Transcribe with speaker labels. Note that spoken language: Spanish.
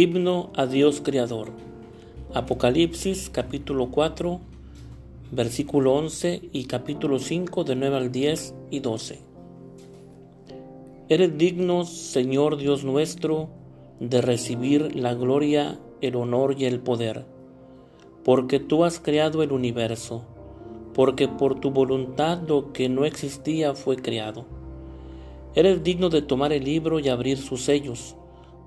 Speaker 1: Himno a Dios Creador. Apocalipsis capítulo 4, versículo 11 y capítulo 5 de 9 al 10 y 12. Eres digno, Señor Dios nuestro, de recibir la gloria, el honor y el poder, porque tú has creado el universo, porque por tu voluntad lo que no existía fue creado. Eres digno de tomar el libro y abrir sus sellos